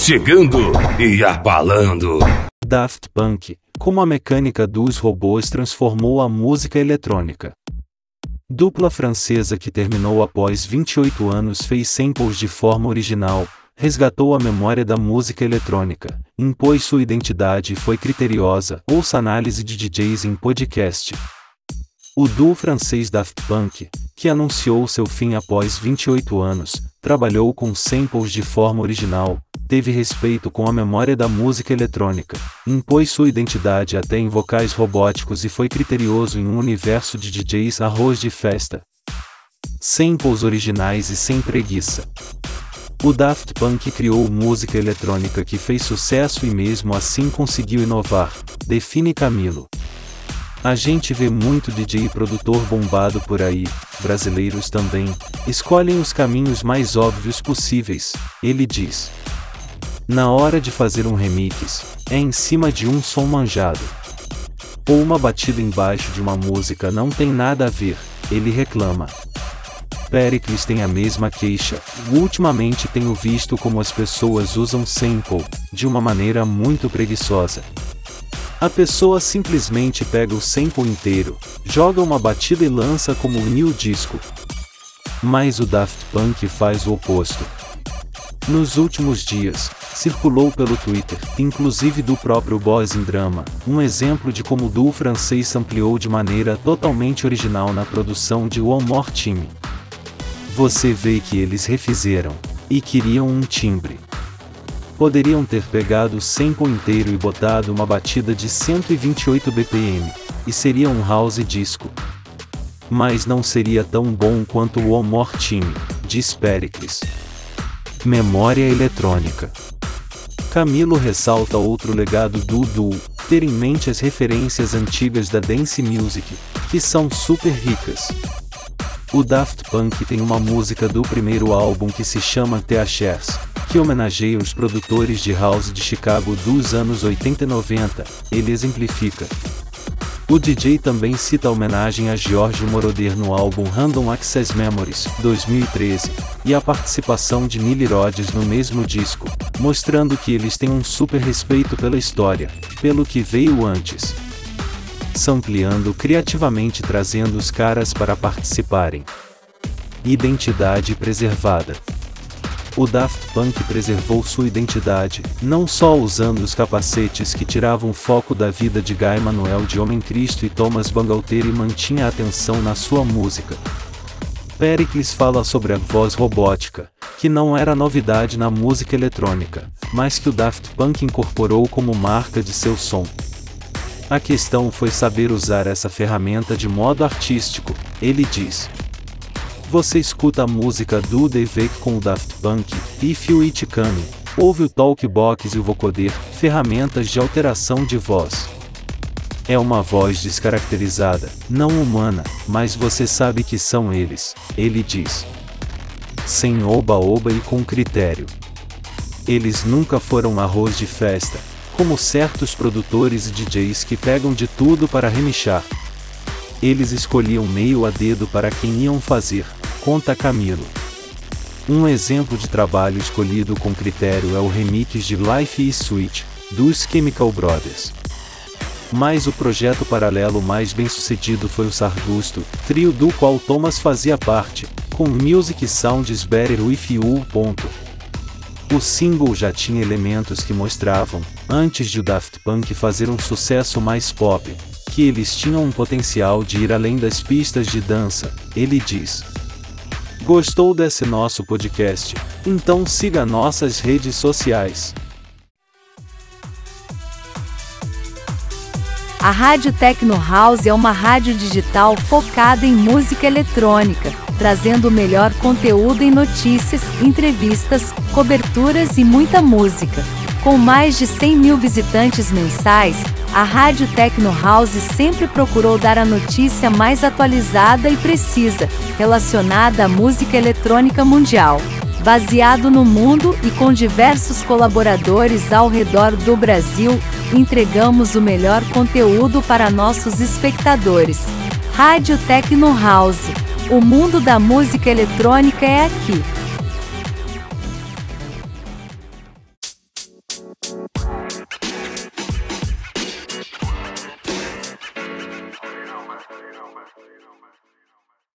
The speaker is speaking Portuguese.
chegando e abalando. Daft Punk, como a mecânica dos robôs transformou a música eletrônica. Dupla francesa que terminou após 28 anos fez samples de forma original, resgatou a memória da música eletrônica, impôs sua identidade e foi criteriosa. Ouça análise de DJs em podcast. O duo francês Daft Punk, que anunciou seu fim após 28 anos, trabalhou com samples de forma original, teve respeito com a memória da música eletrônica, impôs sua identidade até em vocais robóticos e foi criterioso em um universo de DJs arroz de festa. Samples originais e sem preguiça. O Daft Punk criou música eletrônica que fez sucesso e mesmo assim conseguiu inovar, define Camilo. A gente vê muito DJ e produtor bombado por aí, brasileiros também, escolhem os caminhos mais óbvios possíveis, ele diz. Na hora de fazer um remix, é em cima de um som manjado. Ou uma batida embaixo de uma música não tem nada a ver, ele reclama. Pericles tem a mesma queixa. Ultimamente tenho visto como as pessoas usam sample, de uma maneira muito preguiçosa. A pessoa simplesmente pega o sample inteiro, joga uma batida e lança como um new disco. Mas o Daft Punk faz o oposto. Nos últimos dias, circulou pelo Twitter, inclusive do próprio Boys in Drama, um exemplo de como o duo francês ampliou de maneira totalmente original na produção de One More Team. Você vê que eles refizeram. E queriam um timbre. Poderiam ter pegado o sample inteiro e botado uma batida de 128 BPM, e seria um house disco. Mas não seria tão bom quanto o One More Team, diz Pericles. Memória eletrônica. Camilo ressalta outro legado do duo, ter em mente as referências antigas da dance music, que são super ricas. O Daft Punk tem uma música do primeiro álbum que se chama The Ashes, que homenageia os produtores de house de Chicago dos anos 80 e 90. Ele exemplifica. O DJ também cita homenagem a Giorgio Moroder no álbum Random Access Memories, 2013, e a participação de Nile Rhodes no mesmo disco, mostrando que eles têm um super respeito pela história, pelo que veio antes, sampleando criativamente trazendo os caras para participarem. Identidade preservada. O Daft Punk preservou sua identidade, não só usando os capacetes que tiravam foco da vida de Guy Manuel de Homem Cristo e Thomas Bangalter e mantinha a atenção na sua música. Pericles fala sobre a voz robótica, que não era novidade na música eletrônica, mas que o Daft Punk incorporou como marca de seu som. A questão foi saber usar essa ferramenta de modo artístico, ele diz. Você escuta a música do Dave com o Daft Punk, If You It Come, ouve o Talkbox e o Vocoder, ferramentas de alteração de voz. É uma voz descaracterizada, não humana, mas você sabe que são eles, ele diz. Sem oba-oba e com critério. Eles nunca foram arroz de festa, como certos produtores e DJs que pegam de tudo para remixar. Eles escolhiam meio a dedo para quem iam fazer, conta Camilo. Um exemplo de trabalho escolhido com critério é o remix de Life is Sweet, dos Chemical Brothers. Mas o projeto paralelo mais bem sucedido foi o Sargusto, trio do qual Thomas fazia parte, com Music Sounds Better With You. O single já tinha elementos que mostravam, antes de o Daft Punk fazer um sucesso mais pop, que eles tinham um potencial de ir além das pistas de dança, ele diz. Gostou desse nosso podcast? Então siga nossas redes sociais. A Rádio Tecno House é uma rádio digital focada em música eletrônica, trazendo o melhor conteúdo em notícias, entrevistas, coberturas e muita música. Com mais de 100 mil visitantes mensais, a Rádio Tecno House sempre procurou dar a notícia mais atualizada e precisa, relacionada à música eletrônica mundial. Baseado no mundo e com diversos colaboradores ao redor do Brasil, entregamos o melhor conteúdo para nossos espectadores. Rádio Tecno House. O mundo da música eletrônica é aqui.